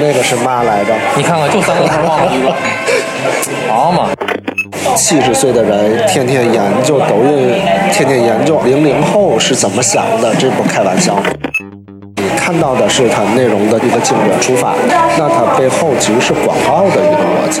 那个是嘛来着？你看看，就三个字忘了一个。好嘛，七十岁的人天天研究抖音，天天研究零零后是怎么想的，这不开玩笑。你看到的是它内容的一个精准出发，那它背后其实是广告的一个逻辑。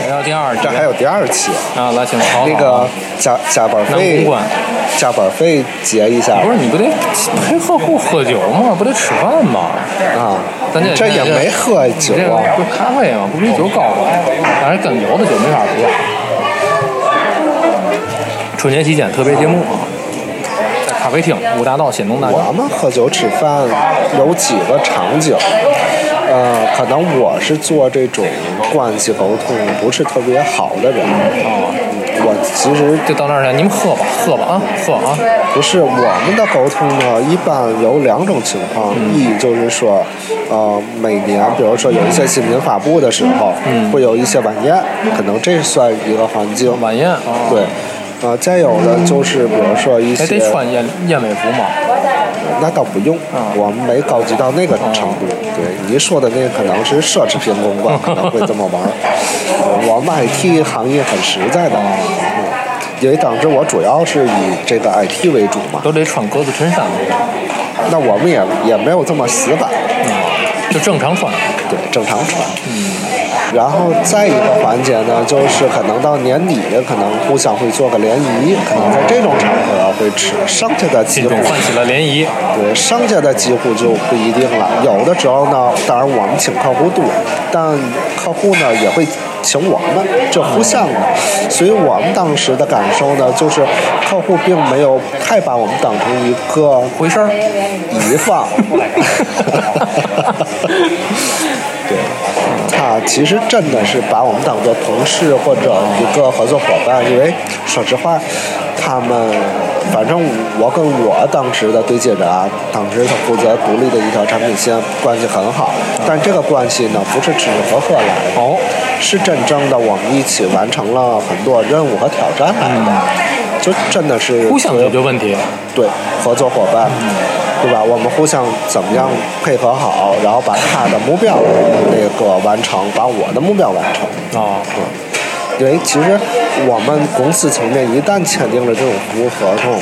来到第二集这还有第二期，啊，来，请曹那个加加班南费加班费结一下不是你不得陪客户喝酒吗？不得吃饭吗？啊咱这，这也没喝酒这个啊。不是咖啡吗？不比酒高吗？但是跟有的酒没法比。春节期间特别节目啊，在咖啡厅五大道新农大我们喝酒吃饭有几个场景，呃，可能我是做这种关系沟通不是特别好的人啊。我其实就到那儿来，你们喝吧，喝吧啊，喝啊！不是我们的沟通呢，一般有两种情况，一就是说，呃，每年比如说有一些新品发布的时候，会有一些晚宴，可能这算一个环境。晚宴啊，对，呃，再有的就是比如说一还些得穿燕燕尾服吗？那倒不用，我们没高级到那个程度。对你说的那个可能是奢侈品公关 可能会这么玩我们 IT 行业很实在的，嗯因为当时我主要是以这个 IT 为主嘛，都得穿格子衬衫，那我们也也没有这么死板，就正常穿。对，正常穿。然后再一个环节呢，就是可能到年底，可能互相会做个联谊，可能在这种场合会吃，剩下的几乎唤起了联谊。对，剩下的几乎就不一定了。有的时候呢，当然我们请客户多，但客户呢也会请我们，这互相的。所以我们当时的感受呢，就是客户并没有太把我们当成一个回事儿，乙方。对，他其实真的是把我们当做同事或者一个合作伙伴，因为说实话，他们反正我跟我当时的对接人啊，当时他负责独立的一条产品线，关系很好，但这个关系呢，不是吃吃喝喝来的，哦，是真正的我们一起完成了很多任务和挑战。来的，就真的是互相解决问题。对，合作伙伴，对吧？我们互相怎么样配合好，然后把他的目标那个完成，把我的目标完成。啊，因为其实我们公司层面一旦签订了这种服务合同，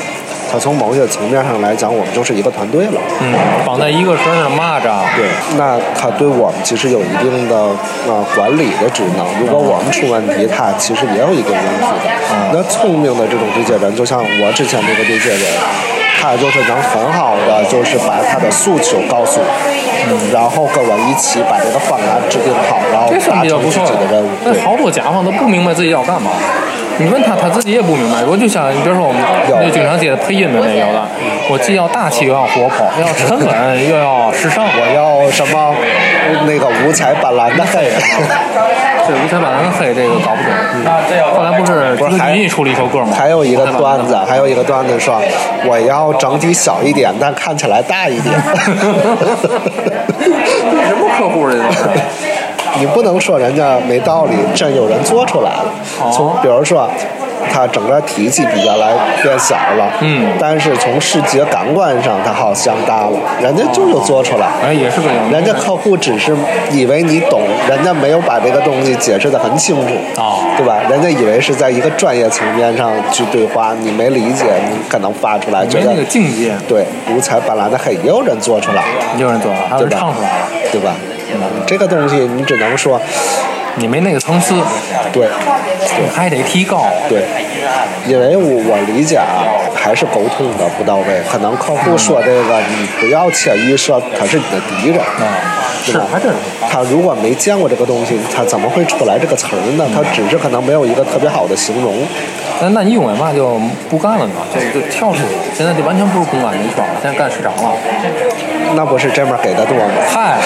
它从某些层面上来讲，我们就是一个团队了。嗯，绑在一个绳上蚂蚱。对，那他对我们其实有一定的呃管理的职能。如果我们出问题，他其实也有一定问题的。那聪明的这种对接人，就像我之前这个对接人，他就是能很好的就是把他的诉求告诉我，嗯然后跟我一起把这个方案制定好，然后达成自己的任务。那好多甲方都不明白自己要干嘛。你问他，他自己也不明白。我就想你比如说我们经常接的配音的那有的，我既要大气又要活泼，又要沉稳又要时尚。我要什么那 个五彩斑斓的黑。这五彩斑斓的黑这个搞不懂。后来不是不是还出了一首歌吗？还有一个段子，还有一个段子说，我要整体小一点，但看起来大一点。什么客户这都是？你不能说人家没道理，真有人做出来了。从比如说，他整个体积比原来变小了，嗯但是从视觉感官上，它好像大了，人家就有做出来。哎，也是个样人家客户只是以为你懂，人家没有把这个东西解释得很清楚，哦对吧？人家以为是在一个专业层面上去对话，你没理解，你可能发出来觉得没那个境界，对五彩斑斓的黑，也有人做出来了，也有人做了，还有人唱出来了。对吧？这个东西你只能说，你没那个层次，对还得提高。对，因为我我理解啊，还是沟通的不到位。可能客户说这个，你不要潜意识他是你的敌人，对吧？还真是。他如果没见过这个东西，他怎么会出来这个词儿呢？他只是可能没有一个特别好的形容。那那你因为嘛就不干了呢？就就跳出去，现在就完全不是公关这一圈了，现在干市场了。那不是这面给的多吗？嗨，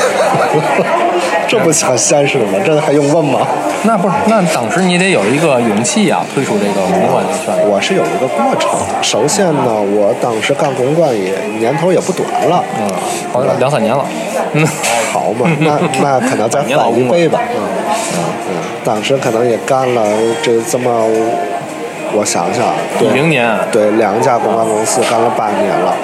这不很现实吗？这还用问吗？那不是，那当时你得有一个勇气啊，退出这个公关圈。我是有一个过程。首先呢，我当时干公关也年头也不短了，嗯，好像两三年了。嗯，好嘛，那那可能再翻一倍吧。嗯嗯，当时可能也干了这这么，我想想，对一零年，对，两家公关公司干了八年了，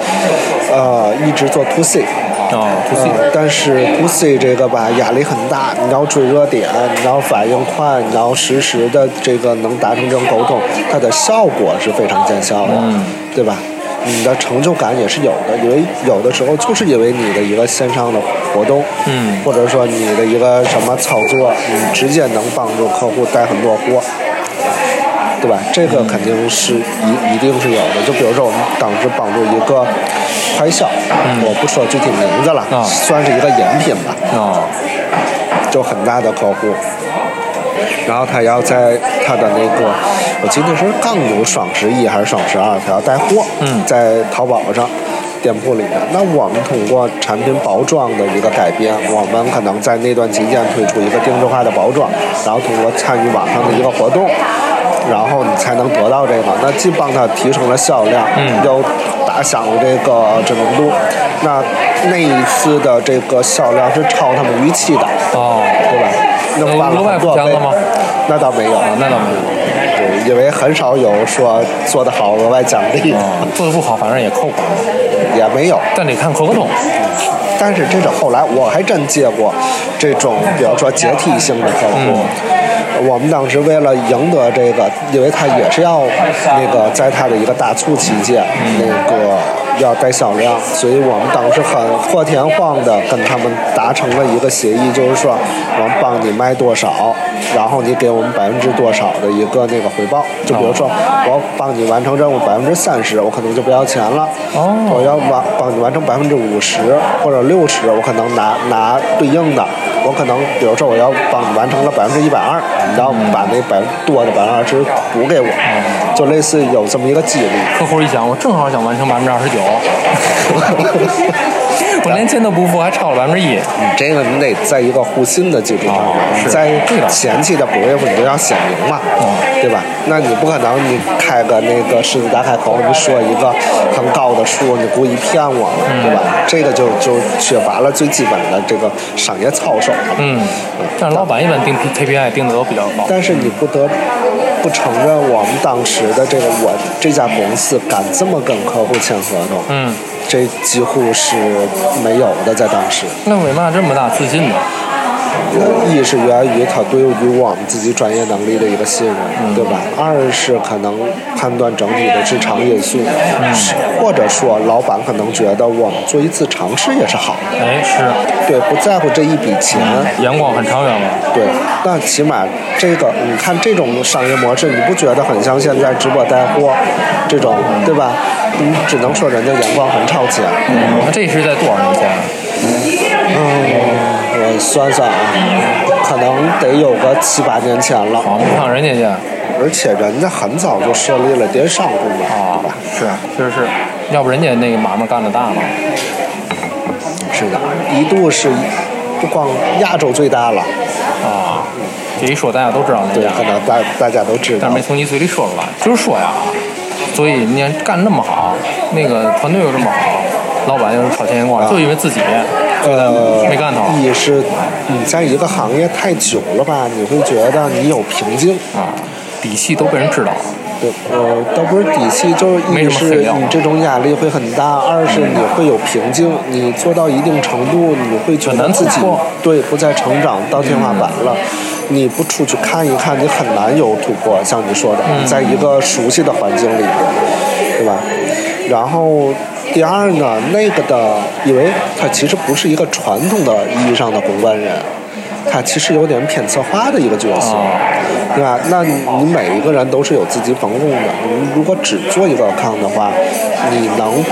呃，一直做 to C。哦，to C，呃但是 to C 这个吧压力很大，你要追热点，你要反应快，你要实时的这个能达成这种沟通，它的效果是非常见效的，嗯对吧？你的成就感也是有的，因为有的时候就是因为你的一个线上的活动，嗯或者说你的一个什么操作，你直接能帮助客户带很多货。对吧？这个肯定是一一定是有的。就比如说，我们当时帮助一个快销，我不说具体名字了，啊算是一个饮品吧，哦，就很大的客户。然后他要在他的那个，我记得是刚有双十一还是双十二，他要带货，嗯在淘宝上。店铺里面，那我们通过产品包装的一个改变，我们可能在那段期间推出一个定制化的包装，然后通过参与网上的一个活动，然后你才能得到这个。那既帮他提升了销量，嗯又打响了这个知名度。那那一次的这个销量是超他们预期的，哦，对吧？那翻了额外很多倍付钱了吗？那倒没有，啊，那倒没有。对，因为很少有说做得好额外奖励，啊，做得不好，反正也扣款，也没有。但得看合同。但是这种后来我还真接过这种，比如说阶梯性的客户。我们当时为了赢得这个，因为他也是要那个在他的一个大促期间，那个要带销量，所以我们当时很破天荒的跟他们达成了一个协议，就是说我们帮你卖多少，然后你给我们百分之多少的一个那个回报。就比如说我帮你完成任务百分之三十，我可能就不要钱了。哦我要完帮你完成百分之五十或者六十，我可能拿拿对应的，我可能比如说我要帮你完成了百分之一百二，你要把那百多的百分之二十补给我，就类似有这么一个激励。客户一想，我正好想完成百分之二十九，我连钱都不付，还超了百分之一。你这个你得在一个互信的基础上在前期的 brief 你就要显明嘛，对吧？那你不可能你开个那个狮子大开口，你说一个很高的数，你故意骗我了，对吧？这个就就缺乏了最基本的这个商业操守了。嗯，但是老板一般定 KPI 定的都比较高。但是你不得不承认，我们当时的这个我这家公司敢这么跟客户签合同，嗯，这几乎是没有的，在当时。那为嘛这么大自信呢？一是源于他对于我们自己专业能力的一个信任，对吧？二是可能判断整体的市场因素，是或者说老板可能觉得我们做一次尝试也是好的，哎，是对，不在乎这一笔钱，眼光很长远了。对，那起码这个你看这种商业模式，你不觉得很像现在直播带货这种，对吧？你只能说人家眼光很超前。那这是在多少年前？嗯，我算算啊，可能得有个七八年前了。啊，你看人家去而且人家很早就设立了电商部门，啊对吧？，是，确实是，要不人家那个买卖干得大嘛。是的，一度是不光亚洲最大了，啊，这一说大家都知道那对，家，可能大大家都知道但是没。从你嘴里说出来。就是说呀，所以你看干那么好，那个团队又这么好，老板又是超前眼光，啊就因为自己呃，没干头一是你在一个行业太久了吧，你会觉得你有瓶颈。啊，底气都被人知道了。对，呃，倒不是底气，就是一是你这种压力会很大，二是你会有瓶颈，你做到一定程度，你会觉得自己对不再成长到天花板了。你不出去看一看，你很难有突破。像你说的，嗯在一个熟悉的环境里边，对吧？然后第二呢，那个的，因为他其实不是一个传统的意义上的公关人，他其实有点偏策划的一个角色。啊，对吧？那你你每一个人都是有自己分工的。你如果只做一个康的话，你能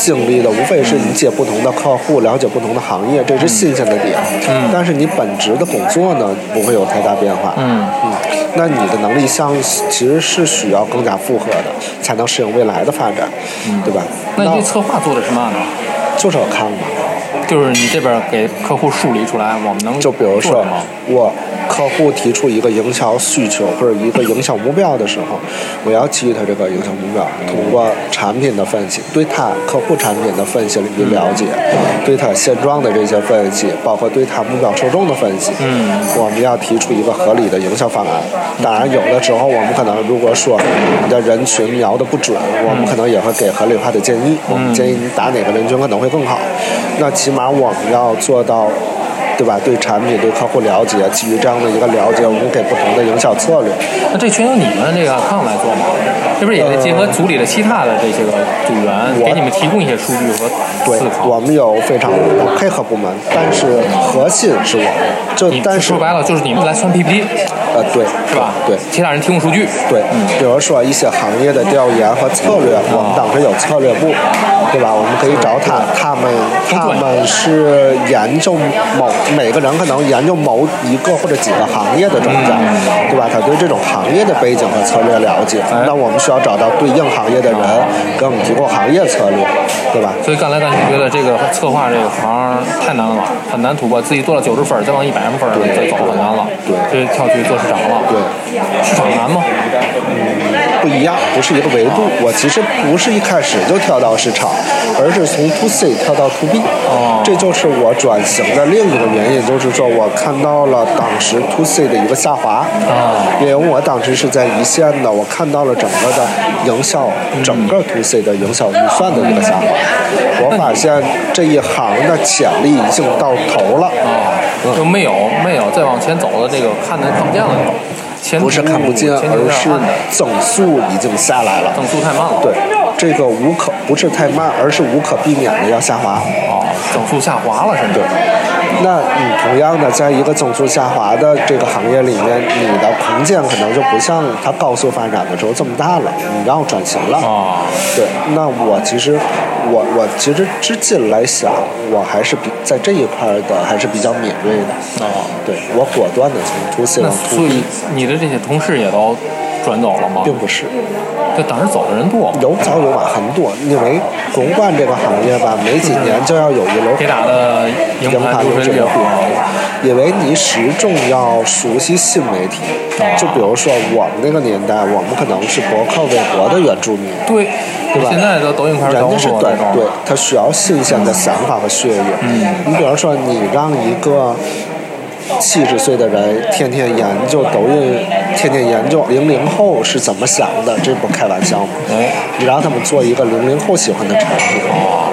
经历的无非是理解不同的客户，了解不同的行业，这是新鲜的点。嗯但是你本职的工作呢，不会有太大变化。嗯嗯，那你的能力项其实是需要更加复合的，才能适应未来的发展，对吧？那你这策划做的是嘛呢？就是要看嘛。就是你这边给客户梳理出来，我们能就比如说？我客户提出一个营销需求或者一个营销目标的时候，我要基于他这个营销目标，通过产品的分析，对他客户产品的分析与了解，对他现状的这些分析，包括对他目标受众的分析，嗯，我们要提出一个合理的营销方案。当然，有的时候我们可能如果说你的人群瞄的不准，我们可能也会给合理化的建议。我们建议你打哪个人群可能会更好。那起码我们要做到。对吧？对产品、对客户了解，基于这样的一个了解，我们给不同的营销策略。那这全由你们这个康来做吗？这不是也得结合组里的其他的这些个组员，给你们提供一些数据和对思，考。我们有非常多的配合部门，但是核心是我们。就但是说白了就是你们来算 PPT 呃，对，是吧？对。其他人提供数据。对，比如说一些行业的调研和策略，我们当时有策略部，对吧？我们可以找他，他们他们是研究某每个人可能研究某一个或者几个行业的专家，对吧？他对这种行业的背景和策略了解，那我们需要找到对应行业的人，给我们提供行业策略，对吧？所以刚才咱就觉得这个策划这个行太难了，很难突破。自己做了九十分，再往一百分儿再走很难了。对所以跳去做市场了。对，市场难吗？不一样，不是一个维度。我其实不是一开始就跳到市场，而是从 to C 跳到 to B。哦这就是我转型的另一个原因，就是说我看到了当时 to C 的一个下滑。啊因为我当时是在一线的，我看到了整个的营销，整个 to C 的营销预算的一个下滑。我发现这一行的潜力已经到头了。啊，就没有没有再往前走的这个看的看不见了，前途不是看不见，而是的，增速已经下来了。增速太慢了。对，这个无可不是太慢，而是无可避免的要下滑。哦，增速下滑了，甚至。那你同样的，在一个增速下滑的这个行业里面，你的空间可能就不像它高速发展的时候这么大了，你要转型了。啊，对，那我其实，我我其实至今来想，我还是比在这一块的还是比较敏锐的。哦，对我果断的从 to C 那往 to 所以你的这些同事也都转走了吗？并不是。就当时走的人多吗？有早有晚很多，因为公关这个行业吧，没几年就要有一楼铁打的营盘流水流流水流因为你始终要熟悉新媒体。就比如说我们那个年代，我们可能是博客、微博的原住民，对，对吧现在的抖音开始人家是短对对，，他需要新鲜的想法和血液。嗯你比如说，你让一个七十岁的人天天研究抖音，天天研究零零后是怎么想的，这不开玩笑吗？哎，你让他们做一个零零后喜欢的产品，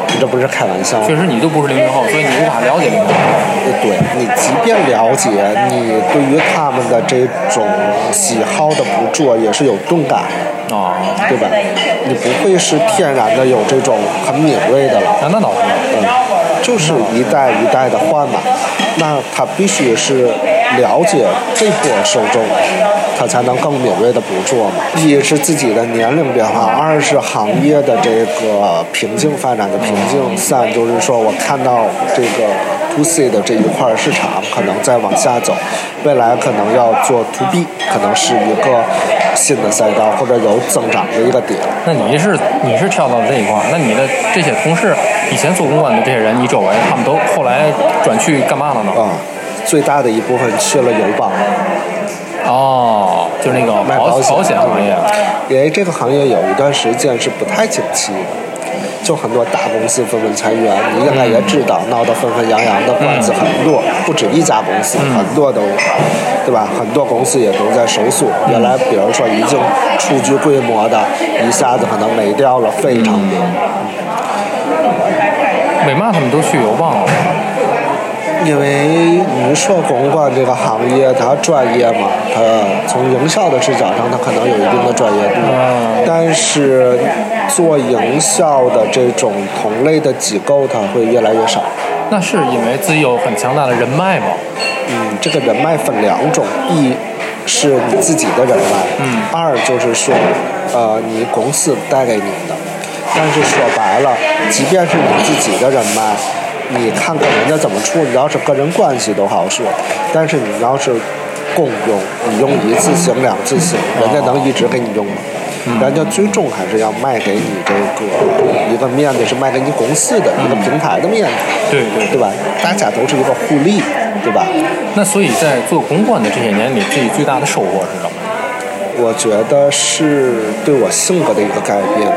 你这不是开玩笑吗？确实你都不是零零后，所以你无法了解零零后。对你，即便了解，你对于他们的这种喜好的捕捉也是有钝感的，啊，对吧？你不会是天然的有这种很敏锐的了。那那倒是。嗯，就是一代一代的换嘛，那他必须是了解这波受众，他才能更敏锐的捕捉嘛。一是自己的年龄变化，二是行业的这个瓶颈发展的瓶颈，三就是说我看到这个 to C 的这一块市场可能再往下走，未来可能要做 to B，可能是一个新的赛道或者有增长的一个点。那你是你是跳到这一块，那你的这些同事，以前做公关的这些人，你周围他们都后来转去干嘛了呢？啊，最大的一部分去了友邦。哦，就是那个保卖保险保险行业。因为这个行业有一段时间是不太景气的，就很多大公司纷纷裁员，你应该也知道，闹得纷纷扬扬的官司很多，不止一家公司，很多都有，对吧？很多公司也都在收缩。原来比如说已经初具规模的，一下子可能没掉了非常多。为嘛他们都去我忘了？因为你说公关这个行业，它专业嘛，它从营销的视角上，它可能有一定的专业度，嗯但是做营销的这种同类的机构，它会越来越少。那是因为自己有很强大的人脉吗？嗯，这个人脉分两种，一是你自己的人脉，嗯二就是说，呃，你公司带给你的。但是说白了，即便是你自己的人脉，你看看人家怎么处，你要是个人关系都好说，但是你要是共用，你用一次性、两次性，人家能一直给你用吗？人家最终还是要卖给你这个一个面子，是卖给你公司的一个平台的面子，对对对吧？大家都是一个互利，对吧？那所以在做公关的这些年你，自己最大的收获是什么？我觉得是对我性格的一个改变，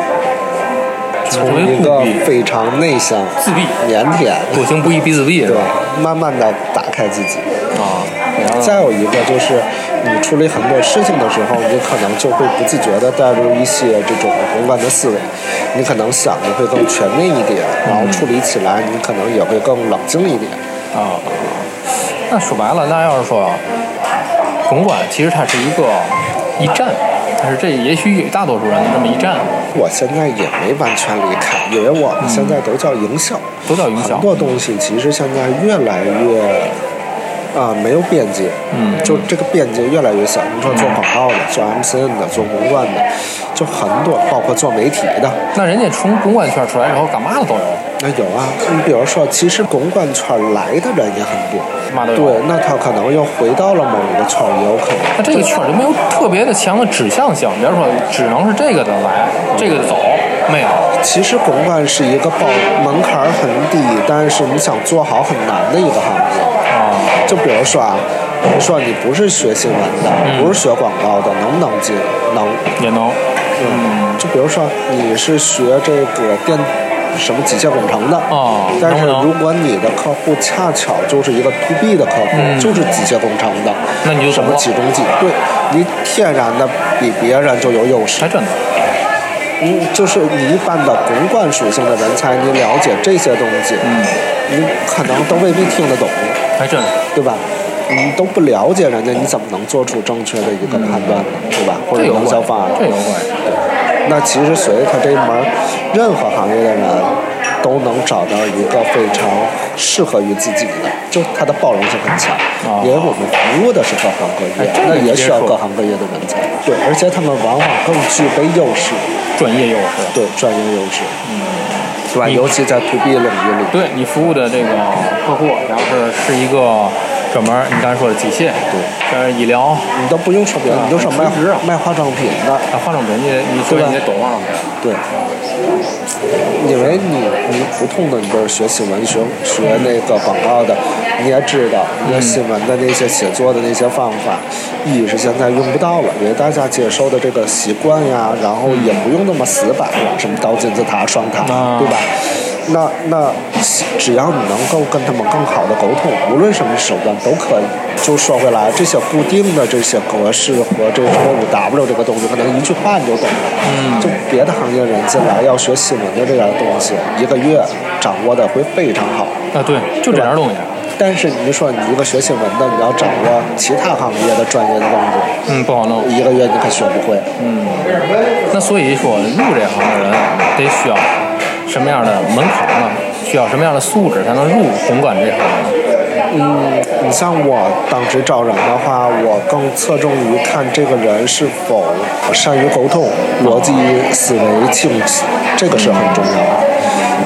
从一个非常内向、自闭、腼腆、多行不义必自闭，对，慢慢的打开自己。啊，再有一个就是，你处理很多事情的时候，你可能就会不自觉的带入一些这种宏观的思维，你可能想的会更全面一点，然后处理起来你可能也会更冷静一点。啊，那说白了，那要是说宏观，其实它是一个一站，但是这也许也大多数人的这么一站，我现在也没完全离开，因为我们现在都叫营销，都叫营销很多东西其实现在越来越。啊、没有边界，嗯就这个边界越来越小。你说做广告的、做 MCN 的、做公关的，就很多，包括做媒体的，那人家从公关圈出来之后，干嘛的都有。那有啊，你比如说，其实公关圈来的人也很多，对，那他可能又回到了某一个圈，也有可能。那这个圈就没有特别的强的指向性，比如说只能是这个的来，这个的走，没有。其实公关是一个报门槛很低，但是你想做好很难的一个行业。啊，就比如说啊，你说你不是学新闻的，嗯不是学广告的，能不能进？能。也能。嗯。就比如说你是学这个电什么机械工程的，哦但是如果你的客户恰巧就是一个 to B 的客户，嗯就是机械工程的，那你就什么起重机，对你天然的比别人就有优势还。真的。嗯，就是你一般的公关属性的人才，你了解这些东西，嗯，你可能都未必听得懂，还真。对吧？你都不了解人家，你怎么能做出正确的一个判断呢？对吧？或者营销方案，这有关系。那其实随他这一门，任何行业的人都能找到一个非常适合于自己的，就他的包容性很强。哦因为我们服务的是各行各业哎，那也需要各行各业的人才。对，而且他们往往更具备优势，专业优势。对专业优势，嗯，对吧？尤其在 to B 领域里，对你服务的这个客户，要是是一个专门，你刚才说的机械，对，但是，医疗，你都不用说别的，啊你就说卖卖化妆品的，啊，化妆品你得你所以对吧？你得懂化妆品。对，因为你你普通的你都是学新闻学学那个广告的，你也知道那新闻的那些写作的那些方法，一是现在用不到了，因为大家接受的这个习惯呀，然后也不用那么死板了，什么倒金字塔、双塔，啊。对吧？那那只要你能够跟他们更好的沟通，无论什么手段都可以。就说回来，这些固定的这些格式和这什么五 W 这个东西，可能一句话你就懂了。嗯。就别的行业人进来要学新闻的这点东西，一个月掌握的会非常好。啊，对，就这点东西。但是你说你一个学新闻的，你要掌握其他行业的专业的东西，嗯，不好弄。一个月你可学不会。嗯，那所以说入这行的人得需要什么样的门槛呢？需要什么样的素质才能入红馆这行呢？嗯，你像我当时招人的话，我更侧重于看这个人是否善于沟通、逻辑思维清晰，这个是很重要的。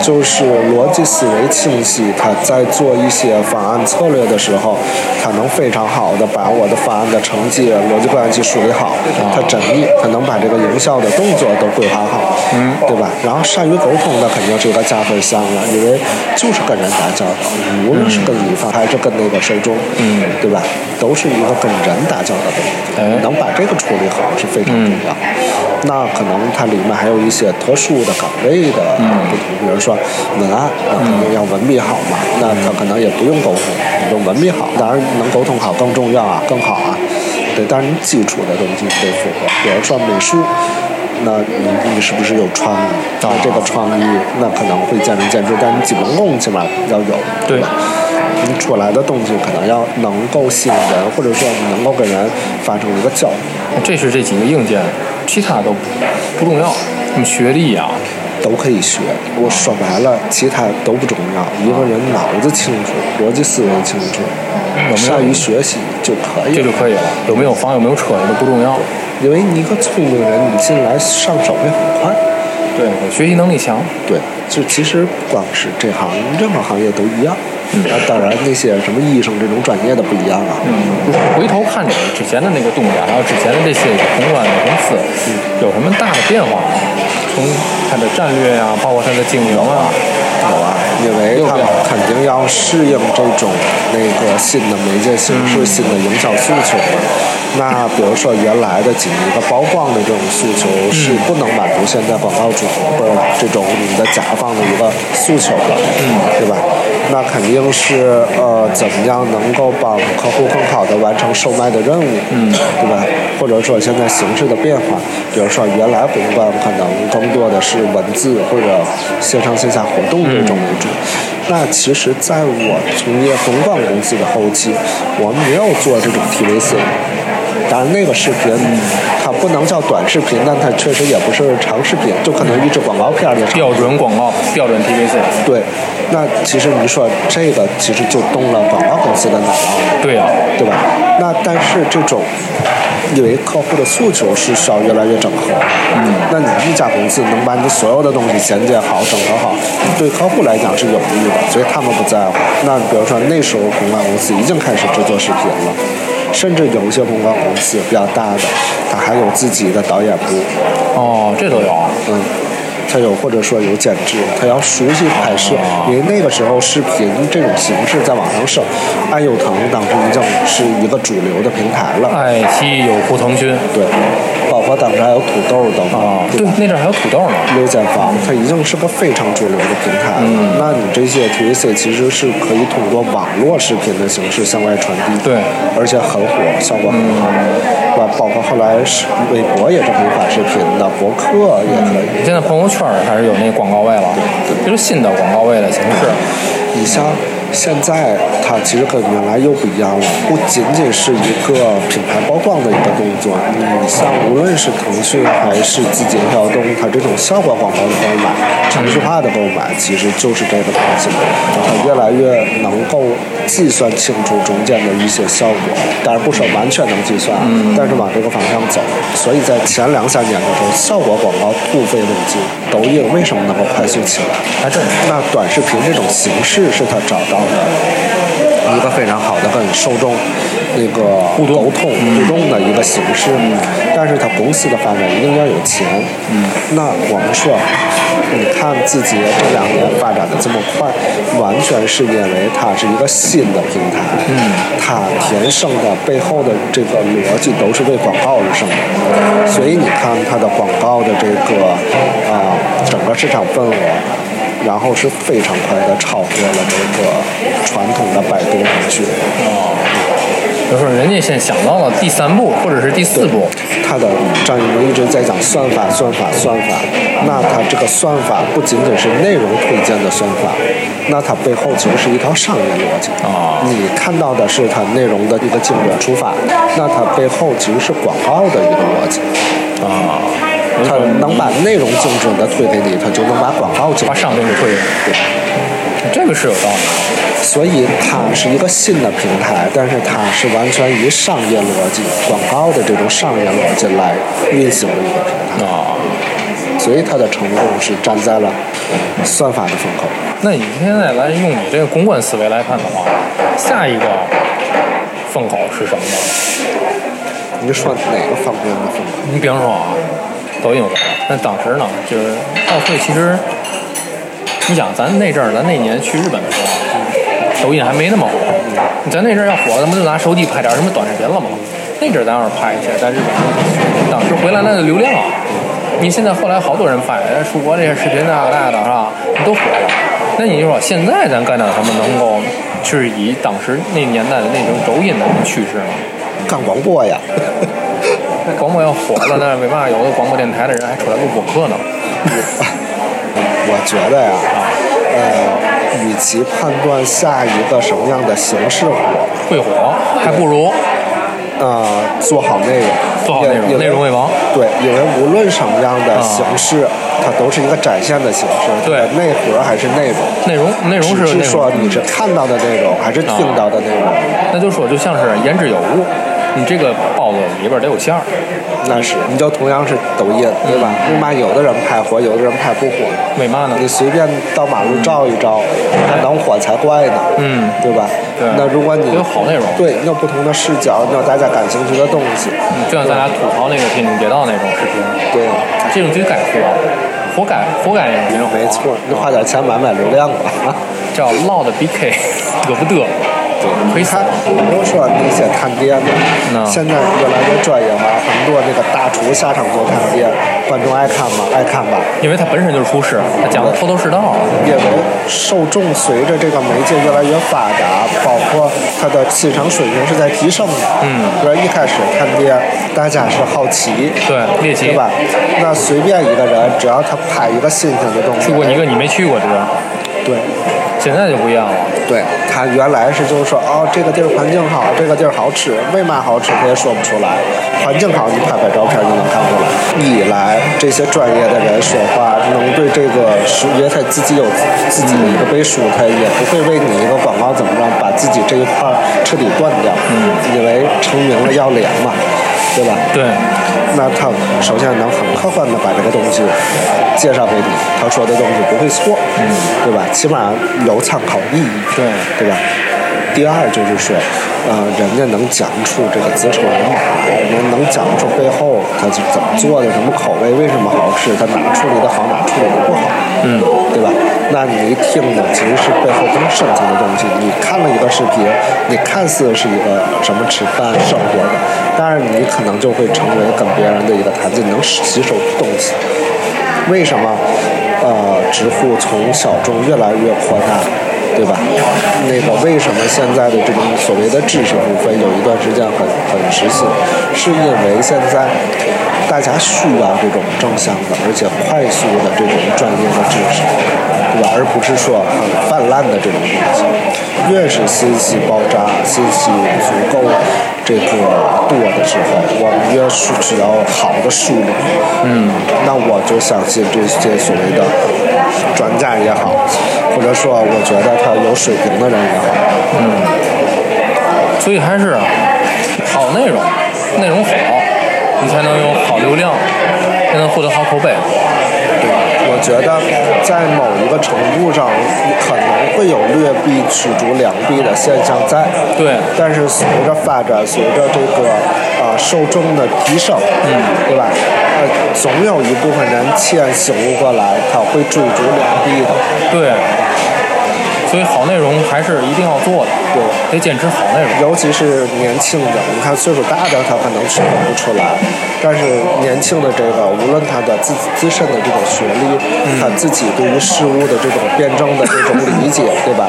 就是逻辑思维清晰，他在做一些方案策略的时候，他能非常好的把我的方案的成绩、逻辑关系梳理好，他缜密，他能把这个营销的动作都规划好，嗯，对吧？然后善于沟通那肯定是一个加分项了，因为就是跟人打交道，无论是跟乙方还是跟那个谁中，嗯，对吧？都是一个跟人打交道的东西，哎能把这个处理好是非常重要。那可能它里面还有一些特殊的岗位的不同，比如说文案，那肯定要文笔好嘛，那他可能也不用沟通，你就文笔好，当然能沟通好更重要啊，更好啊。对，但是你基础的东西得符合，比如说美术。那你你是不是有创意？那，这个创意那可能会见仁见智，但你基本功起码要有。对吧你出来的东西可能要能够吸引人，或者说你能够跟人发生一个交流。这是这几个硬件，其他都不重要。你学历呀、都可以学。我说白了，其他都不重要。一个人脑子清楚，逻辑思维清楚，善于学习就可以了。这就可以了。有没有房有没有车也都不重要。因为你一个聪明人，你进来上手会很快。对，学习能力强。对，就其实不光是这行，任何行业都一样。那当然，那些什么医生这种专业的不一样啊。嗯，回头看你之前的那个东家，还有之前的这些宏观的公司，有什么大的变化吗？从它的战略呀、包括它的经营啊，因为他们肯定要适应这种那个新的媒介形式、新的营销诉求嘛。那比如说原来的仅一个曝光的这种诉求是不能满足现在广告主或者这种你的甲方的一个诉求的，嗯，对吧？那肯定是呃，怎么样能够帮客户更好的完成售卖的任务，嗯，对吧？或者说现在形式的变化，比如说原来公关可能更多的是文字或者线上线下活动这种为主。那其实，在我从业公关公司的后期，我们没有做这种 TVC。当然，那个视频它不能叫短视频，但它确实也不是长视频，就可能一支广告片儿的标准广告、标准 TVC。对，那其实你说这个其实就动了广告公司的脑了。对呀、对吧？那但是这种，因为客户的诉求是需要越来越整合，嗯，那你一家公司能把你所有的东西衔接好、整合好，对客户来讲是有利的，所以他们不在乎。那比如说那时候公关公司已经开始制作视频了，甚至有一些公关公司比较大的，它还有自己的导演部，哦，这都有。嗯，他有或者说有剪辑，他要熟悉拍摄，因为那个时候视频这种形式在网上上，爱优腾当时已经是一个主流的平台了，爱奇艺、有酷、腾讯。对，包括当时还有土豆等等，啊，对，那阵儿还有土豆呢。六间房，它已经是个非常主流的平台了。嗯那你这些 TVC 其实是可以通过网络视频的形式向外传递，对而且很火，效果很好。包括后来是微博也是可以发视频的，博客也可以。现在朋友圈儿还是有那广告位了，这是新的广告位的形式。你像现在，它其实跟原来又不一样了，不仅仅是一个品牌曝光的一个动作。你像无论是腾讯还是字节跳动，它这种效果广告的购买、程序化的购买，其实就是这个东西。它越来越能够计算清楚中间的一些效果，当然不说完全能计算，但是往这个方向走。所以在前两三年的时候，效果广告突飞猛进。抖音为什么能够快速起来？还真是。那短视频这种形式是它找到一个非常好的跟受众那个沟通互动的一个形式，但是它公司的发展一定要有钱。嗯，那我们说，你看字节这两年发展的这么快，完全是因为它是一个新的平台。嗯，它天生的背后的这个逻辑都是为广告而生的，所以你看它的广告的这个啊、整个市场份额。然后是非常快的超过了这个传统的百度、腾讯。就是人家先想到了第三步或者是第四步，他的张一鸣一直在讲算法、算法、算法。那他这个算法不仅仅是内容推荐的算法，那它背后其实是一套商业逻辑。啊你看到的是它内容的一个精准出发，那它背后其实是广告的一个逻辑。啊，它能把内容精准的推给你，它就能把广告精把准。商品给推。这个是有道理的。所以它是一个新的平台，但是它是完全以商业逻辑、广告的这种商业逻辑来运行的一个平台，啊，所以它的成功是站在了算法的风口。那你现在来用你这个公关思维来看的话，下一个风口是什么呢？你说哪个方面的风口？你比方说啊，抖音有个，但当时呢，就是奥会其实，你想咱那阵儿，咱那年去日本的时候，抖音还没那么火。咱那阵儿要火，咱不就拿手机拍点什么短视频了吗？那阵儿咱要是拍一些，在日本，当时回来那个流量啊，你现在后来好多人拍，人出国这些视频啊那的是吧，都火了。那你就说现在咱干点什么能够，就是以当时那年代的那种抖音的趋势呢？干广播呀，那广播要火了，那为嘛有的广播电台的人还出来录播客呢？我觉得呀，呃，与其判断下一个什么样的形式火，会火，还不如呃，做好内容，做好内容内容为王。对，因为无论什么样的形式，它都是一个展现的形式，对内核还是内容。内容，内容是说你是看到的内容还是听到的内容。那就说就像是言之有物，你这个包子里边得有馅儿，那是，你就同样是抖音，对吧？为嘛有的人拍火，有的人拍不火？为嘛呢？你随便到马路照一照，它能火才怪呢，嗯，对吧？对那如果你有好内容对，你有不同的视角，你有大家感兴趣的东西，就像咱俩吐槽那个天津街道那种视频，对，这种就该火，活该活该人没错，你花点钱买买流量吧。叫唠的 BK，得 不得？可以你看看，，比如说那些探店的嗯，现在越来越专业化，很多这个大厨下场做探店，观众爱看吗？爱看吧。因为他本身就是厨师，他讲的头头是道。因为受众随着这个媒介越来越发达，包括他的欣赏水平是在提升的。嗯，比如一开始探店，大家是好奇，对，猎奇对吧？那随便一个人，只要他拍一个新鲜的东西，去过一个你没去过的地儿，对，现在就不一样了。对他原来是就是说哦，这个地儿环境好，这个地儿好吃，为嘛好吃他也说不出来。环境好，你拍拍照片就能看出来。一来这些专业的人说话能对这个书，因为他自己有自己的一个背书，他也不会为你一个广告怎么着把自己这一块彻底断掉。嗯，因为成名了要脸嘛，对吧？对，那他首先能很客观的把这个东西介绍给你，他说的东西不会错，嗯，对吧？起码有参考意义，对对吧？第二就是说，呃，人家能讲出这个子丑寅卯来，人能讲出背后他是怎么做的，什么口味，为什么好吃，他哪处理的好，哪处理的不好，嗯，对吧？那你听的其实是背后更深层的东西。你看了一个视频，你看似是一个什么吃饭生活的，但是你可能就会成为跟别人的一个谈资，能吸收东西。为什么？呃，直呼从小众越来越扩大，对吧？那个为什么现在的这种所谓的知识付费有一段时间很很时兴，是因为现在大家需要这种正向的，而且快速的这种专业的知识，对吧？而不是说很泛滥的这种东西。越是信息爆炸、信息足够这个多的时候，我们越是需要好的梳理。嗯，那我就相信这些所谓的专家也好，或者说我觉得他有水平的人也好，嗯所以还是好内容，内容好，你才能有好流量，才能获得好口碑。对，我觉得在某一个程度上可能会有劣币驱逐良币的现象在。对但是随着发展，随着这个啊、呃受众的提升，嗯，对吧？总有一部分人欠醒悟过来，他会追逐良币的。对，所以好内容还是一定要做的，对得坚持好内容。尤其是年轻的，你看岁数大的他可能区分不出来，但是年轻的这个，无论他的自自身的这种学历，他自己对于事物的这种辩证的这种理解，对吧？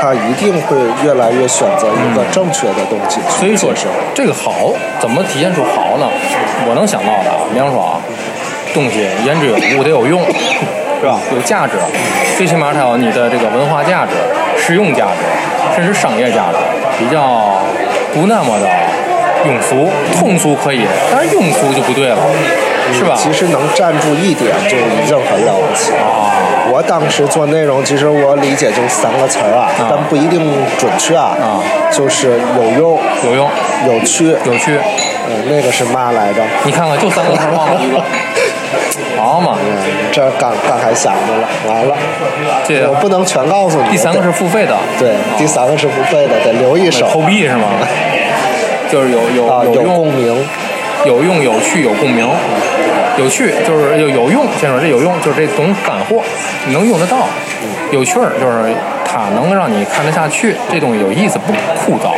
他一定会越来越选择一个正确的东西所以说是。这个好怎么体现出好呢？我能想到的啊，比方说啊，东西言之有物得有用，是吧？有价值，最起码它有你的这个文化价值、实用价值，甚至商业价值，比较不那么的庸俗，通俗可以，但是庸俗就不对了，是吧？其实能站住一点就已经很了不起。我当时做内容，其实我理解就三个词儿啊，但不一定准确啊，啊就是有用、有用、有趣，有趣，呃，那个是嘛来着？你看看，就三个词儿忘了 好嘛，嗯，这刚刚还想着了，完了，这我不能全告诉你。第三个是付费的，对，第三个是付费的，得留一手投币是吗？就是有有啊，有用共鸣，有用、有趣、有共鸣。有趣就是有有用，先说这有用就是这懂干货，你能用得到。有趣儿就是它能让你看得下去，这东西有意思不枯燥，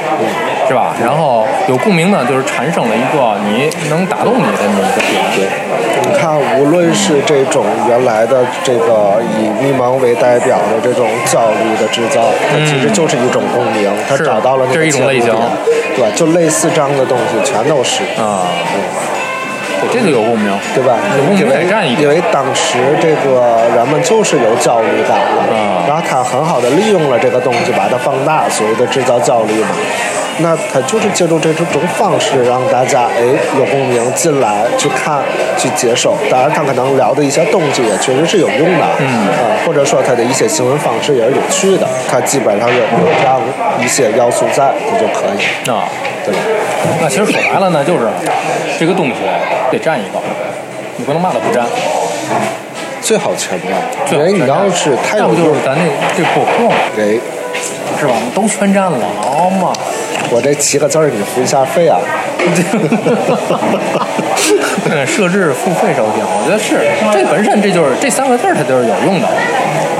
是吧？然后有共鸣呢，就是产生了一个你能打动你的那么一个点。你看，无论是这种原来的这个以迷茫为代表的这种焦虑的制造，它其实就是一种共鸣，它找到了那个这是一种类型对，就类似这样的东西全都是。啊，对，这个有共鸣，对吧？有共鸣因为得占一因为当时这个人们就是有焦虑感的，嗯然后他很好的利用了这个东西，把它放大，所谓的制造焦虑嘛。那他就是借助这种方式让大家哎有共鸣进来去看去接受。当然，他可能聊的一些东西也确实是有用的，嗯啊，或者说他的一些行为方式也是有趣的，他基本上有有这样一些要素在，那就可以啊。对，那其实说白了呢，就是这个东西得占一个，你不能嘛都不占。最好全占，因为你要是太要不就是咱那这播客嘛，给是吧？都全占了，好嘛。我这七个字儿你付一下费啊？设置付费收听，我觉得是这本身这就是这三个字儿它就是有用的。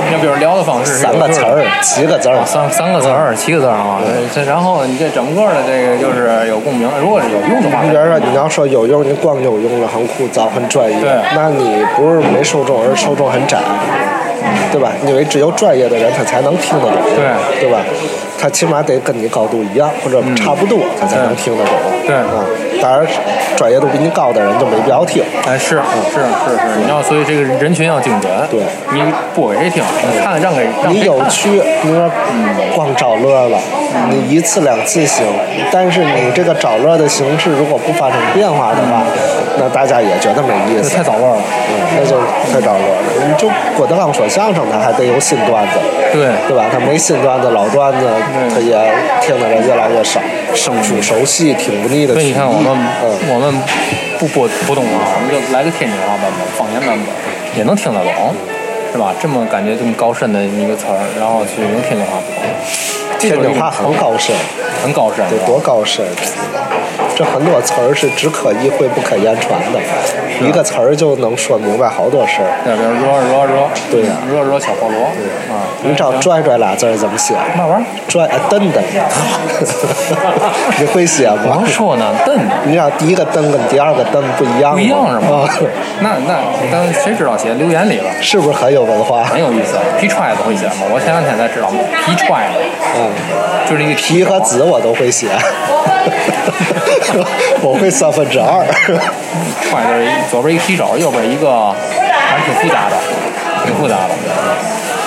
你比如聊的方式三个词儿，七个字儿，三三个字儿，七个字儿啊。这然后你这整个的这个就是有共鸣。如果是有用的话，你比如说你要说有用，你光有用了很枯燥很专业，对，那你不是没受众，而是受众很窄，对吧？因为只有专业的人他才能听得懂，对对吧？他起码得跟你高度一样或者差不多，他才能听得懂。对啊，当然专业度比你高的人就没必要听。哎，是是是是，你要所以这个人群要精准。对，你播给谁听？你看让给让你有趣，你说光找乐了，你一次两次行，但是你这个找乐的形式如果不发生变化的话，那大家也觉得没意思。太找乐了，嗯，那就太找乐了。你就郭德纲说相声，他还得有新段子，对对吧？他没新段子，老段子他也听的人越来越少，生疏熟悉，听不腻的。所以你看我们嗯，我们不播普通话，我们就来个天津话版本、方言版本，也能听得懂，是吧？这么感觉这么高深的一个词儿，然后去用天津话播，天津话很高深，很高深，得多高深！这很多词儿是只可意会不可言传的，一个词儿就能说明白好多事儿。对，比如热热热，对呀热热小菠萝，啊，你知道“拽拽”俩字儿怎么写？嘛玩意儿？拽啊蹬蹬，你会写吗我？说呢，蹬 你知道第一个蹬跟第二个蹬不一样吗？不一样是吗啊？那那但谁知道写留言里了？是不是很有文化？很有意思，皮揣子会写吗？我前两天才知道，皮揣子嗯，就是那个皮和子我都会写，我会三分之二。揣子左边一个皮肘，右边一个，还是挺复杂的，挺复杂的。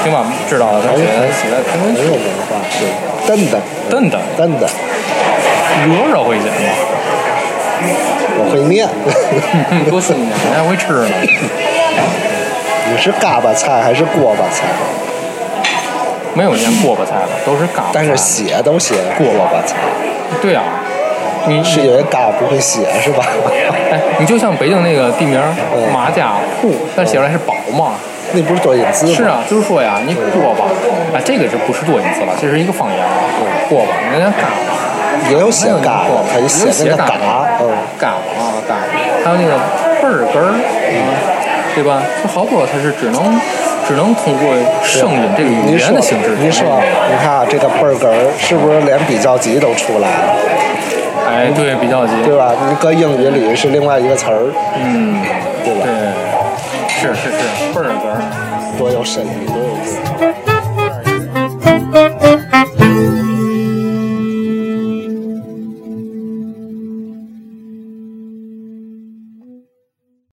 行吧，知道了，他写的写的评论区很有文化，对，蹬蹬蹬蹬，蹬蹬，热热会写吗？我会念。多新鲜，你还会吃呢。你是嘎巴菜还是锅巴菜？没有念锅巴菜的，都是嘎巴。但是写都写锅巴菜，对啊，你是因为嘎不会写是吧？哎，你就像北京那个地名嗯马家铺，但写出来是宝嘛。那不是多音字吗？是啊，就是说呀，你锅巴，啊，这个就不是多音字了？这是一个方言了。锅巴，人家嘎巴，也有写嘎锅的，他就写那个嘎，嗯，嘎巴啊嘎巴，还有那个倍儿根儿，啊，对吧？就好多它是只能只能通过声音这个语言的形式。你说，你看啊，这个倍儿哏儿是不是连比较级都出来了？哎，对，比较级，对吧？你搁英语里是另外一个词儿，嗯，对吧？对，是是是，倍儿哏儿。多有深意，多有意思。